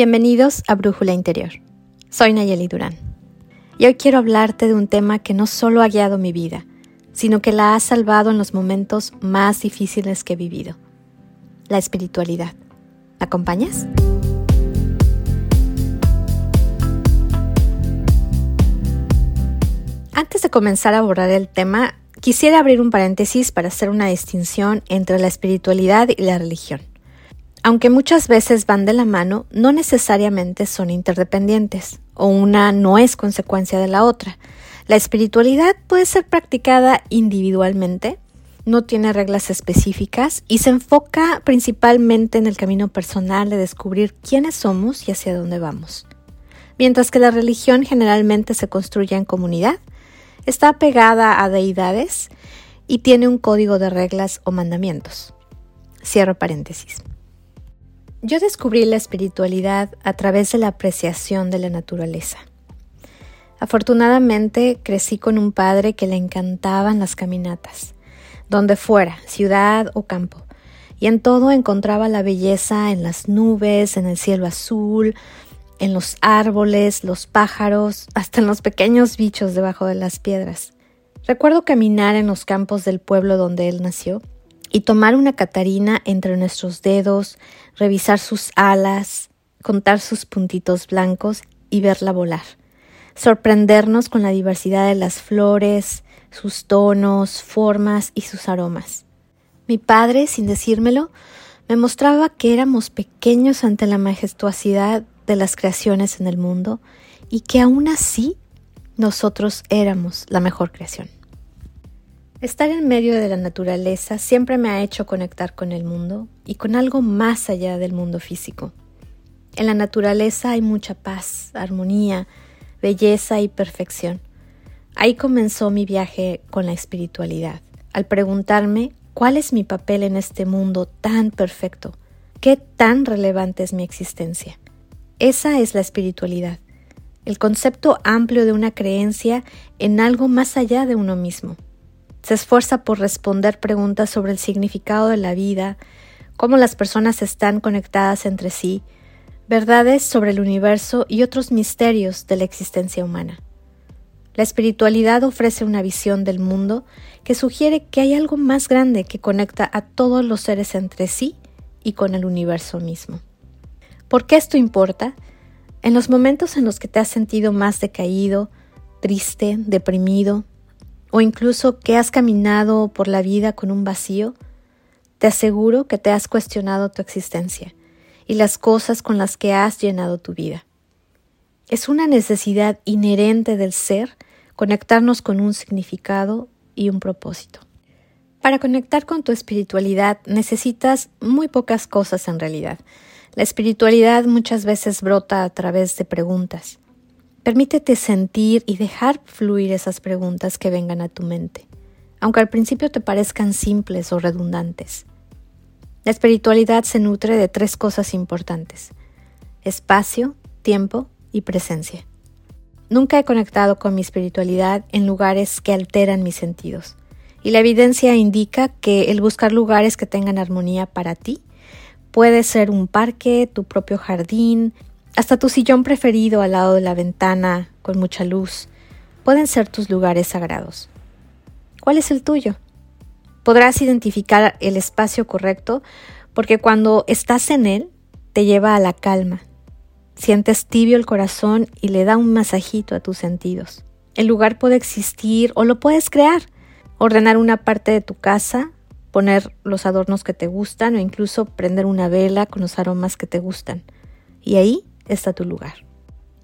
Bienvenidos a Brújula Interior. Soy Nayeli Durán. Y hoy quiero hablarte de un tema que no solo ha guiado mi vida, sino que la ha salvado en los momentos más difíciles que he vivido. La espiritualidad. ¿Me acompañas? Antes de comenzar a abordar el tema, quisiera abrir un paréntesis para hacer una distinción entre la espiritualidad y la religión. Aunque muchas veces van de la mano, no necesariamente son interdependientes, o una no es consecuencia de la otra. La espiritualidad puede ser practicada individualmente, no tiene reglas específicas y se enfoca principalmente en el camino personal de descubrir quiénes somos y hacia dónde vamos. Mientras que la religión generalmente se construye en comunidad, está pegada a deidades y tiene un código de reglas o mandamientos. Cierro paréntesis. Yo descubrí la espiritualidad a través de la apreciación de la naturaleza. Afortunadamente crecí con un padre que le encantaban las caminatas, donde fuera, ciudad o campo, y en todo encontraba la belleza en las nubes, en el cielo azul, en los árboles, los pájaros, hasta en los pequeños bichos debajo de las piedras. Recuerdo caminar en los campos del pueblo donde él nació y tomar una Catarina entre nuestros dedos, revisar sus alas, contar sus puntitos blancos y verla volar. Sorprendernos con la diversidad de las flores, sus tonos, formas y sus aromas. Mi padre, sin decírmelo, me mostraba que éramos pequeños ante la majestuosidad de las creaciones en el mundo y que aún así nosotros éramos la mejor creación. Estar en medio de la naturaleza siempre me ha hecho conectar con el mundo y con algo más allá del mundo físico. En la naturaleza hay mucha paz, armonía, belleza y perfección. Ahí comenzó mi viaje con la espiritualidad, al preguntarme cuál es mi papel en este mundo tan perfecto, qué tan relevante es mi existencia. Esa es la espiritualidad, el concepto amplio de una creencia en algo más allá de uno mismo. Se esfuerza por responder preguntas sobre el significado de la vida, cómo las personas están conectadas entre sí, verdades sobre el universo y otros misterios de la existencia humana. La espiritualidad ofrece una visión del mundo que sugiere que hay algo más grande que conecta a todos los seres entre sí y con el universo mismo. ¿Por qué esto importa? En los momentos en los que te has sentido más decaído, triste, deprimido, o incluso que has caminado por la vida con un vacío, te aseguro que te has cuestionado tu existencia y las cosas con las que has llenado tu vida. Es una necesidad inherente del ser conectarnos con un significado y un propósito. Para conectar con tu espiritualidad necesitas muy pocas cosas en realidad. La espiritualidad muchas veces brota a través de preguntas. Permítete sentir y dejar fluir esas preguntas que vengan a tu mente, aunque al principio te parezcan simples o redundantes. La espiritualidad se nutre de tres cosas importantes, espacio, tiempo y presencia. Nunca he conectado con mi espiritualidad en lugares que alteran mis sentidos, y la evidencia indica que el buscar lugares que tengan armonía para ti puede ser un parque, tu propio jardín, hasta tu sillón preferido al lado de la ventana con mucha luz pueden ser tus lugares sagrados. ¿Cuál es el tuyo? Podrás identificar el espacio correcto porque cuando estás en él te lleva a la calma. Sientes tibio el corazón y le da un masajito a tus sentidos. El lugar puede existir o lo puedes crear. Ordenar una parte de tu casa, poner los adornos que te gustan o incluso prender una vela con los aromas que te gustan. Y ahí está tu lugar.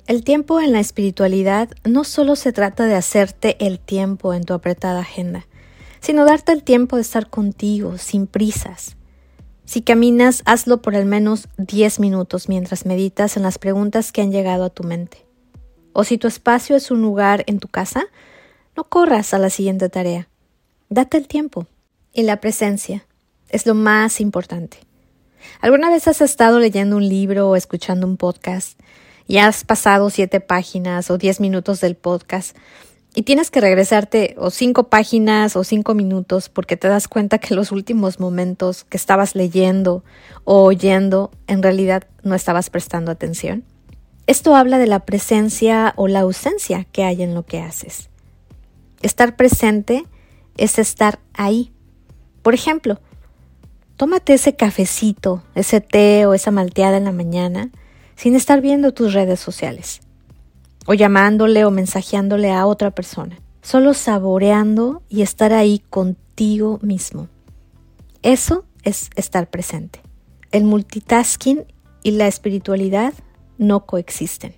El tiempo en la espiritualidad no solo se trata de hacerte el tiempo en tu apretada agenda, sino darte el tiempo de estar contigo, sin prisas. Si caminas, hazlo por al menos 10 minutos mientras meditas en las preguntas que han llegado a tu mente. O si tu espacio es un lugar en tu casa, no corras a la siguiente tarea. Date el tiempo. Y la presencia es lo más importante. ¿Alguna vez has estado leyendo un libro o escuchando un podcast y has pasado siete páginas o diez minutos del podcast y tienes que regresarte o cinco páginas o cinco minutos porque te das cuenta que los últimos momentos que estabas leyendo o oyendo en realidad no estabas prestando atención. Esto habla de la presencia o la ausencia que hay en lo que haces. Estar presente es estar ahí. Por ejemplo, tómate ese cafecito, ese té o esa malteada en la mañana sin estar viendo tus redes sociales o llamándole o mensajeándole a otra persona, solo saboreando y estar ahí contigo mismo. Eso es estar presente. El multitasking y la espiritualidad no coexisten.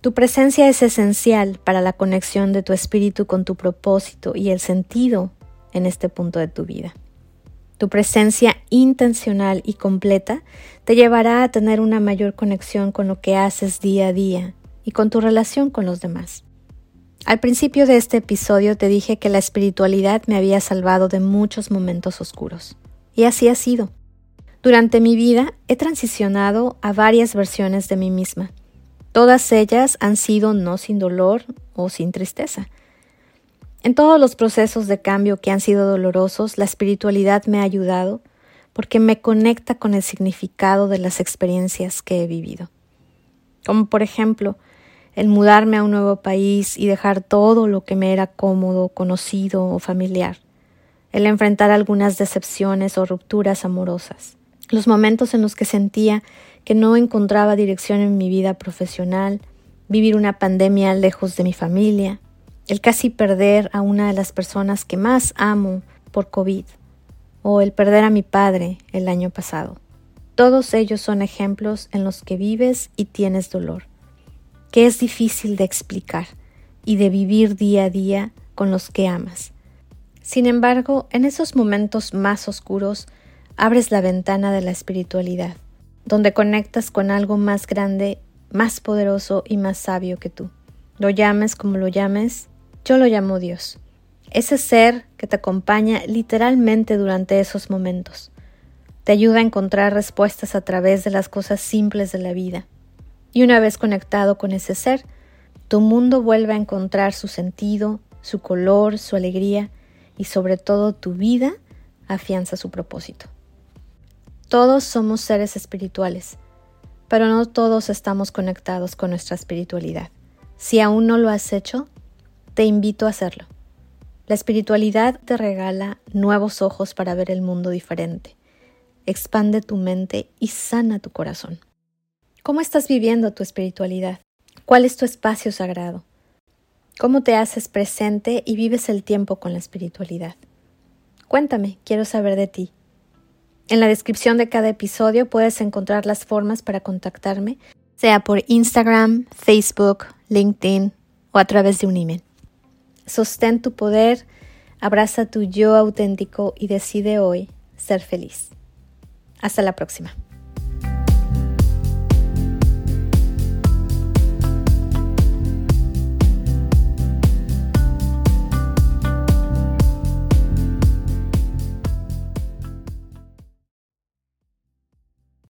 Tu presencia es esencial para la conexión de tu espíritu con tu propósito y el sentido en este punto de tu vida. Tu presencia intencional y completa te llevará a tener una mayor conexión con lo que haces día a día y con tu relación con los demás. Al principio de este episodio te dije que la espiritualidad me había salvado de muchos momentos oscuros. Y así ha sido. Durante mi vida he transicionado a varias versiones de mí misma. Todas ellas han sido no sin dolor o sin tristeza. En todos los procesos de cambio que han sido dolorosos, la espiritualidad me ha ayudado porque me conecta con el significado de las experiencias que he vivido. Como por ejemplo, el mudarme a un nuevo país y dejar todo lo que me era cómodo, conocido o familiar, el enfrentar algunas decepciones o rupturas amorosas, los momentos en los que sentía que no encontraba dirección en mi vida profesional, vivir una pandemia lejos de mi familia, el casi perder a una de las personas que más amo por COVID, o el perder a mi padre el año pasado. Todos ellos son ejemplos en los que vives y tienes dolor que es difícil de explicar y de vivir día a día con los que amas. Sin embargo, en esos momentos más oscuros, abres la ventana de la espiritualidad, donde conectas con algo más grande, más poderoso y más sabio que tú. Lo llames como lo llames, yo lo llamo Dios. Ese ser que te acompaña literalmente durante esos momentos. Te ayuda a encontrar respuestas a través de las cosas simples de la vida. Y una vez conectado con ese ser, tu mundo vuelve a encontrar su sentido, su color, su alegría y sobre todo tu vida afianza su propósito. Todos somos seres espirituales, pero no todos estamos conectados con nuestra espiritualidad. Si aún no lo has hecho, te invito a hacerlo. La espiritualidad te regala nuevos ojos para ver el mundo diferente, expande tu mente y sana tu corazón. ¿Cómo estás viviendo tu espiritualidad? ¿Cuál es tu espacio sagrado? ¿Cómo te haces presente y vives el tiempo con la espiritualidad? Cuéntame, quiero saber de ti. En la descripción de cada episodio puedes encontrar las formas para contactarme, sea por Instagram, Facebook, LinkedIn o a través de un email. Sostén tu poder, abraza tu yo auténtico y decide hoy ser feliz. Hasta la próxima.